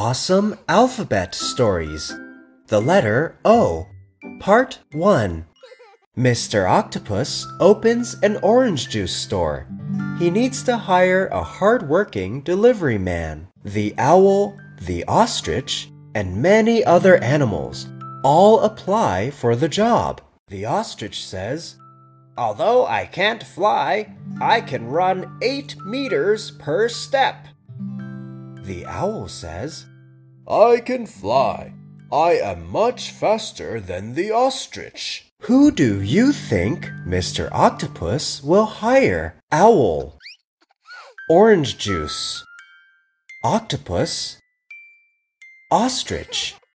Awesome Alphabet Stories. The letter O. Part 1. Mr. Octopus opens an orange juice store. He needs to hire a hard-working delivery man. The owl, the ostrich, and many other animals all apply for the job. The ostrich says, Although I can't fly, I can run eight meters per step. The owl says, I can fly. I am much faster than the ostrich. Who do you think Mr. Octopus will hire? Owl, orange juice, octopus, ostrich.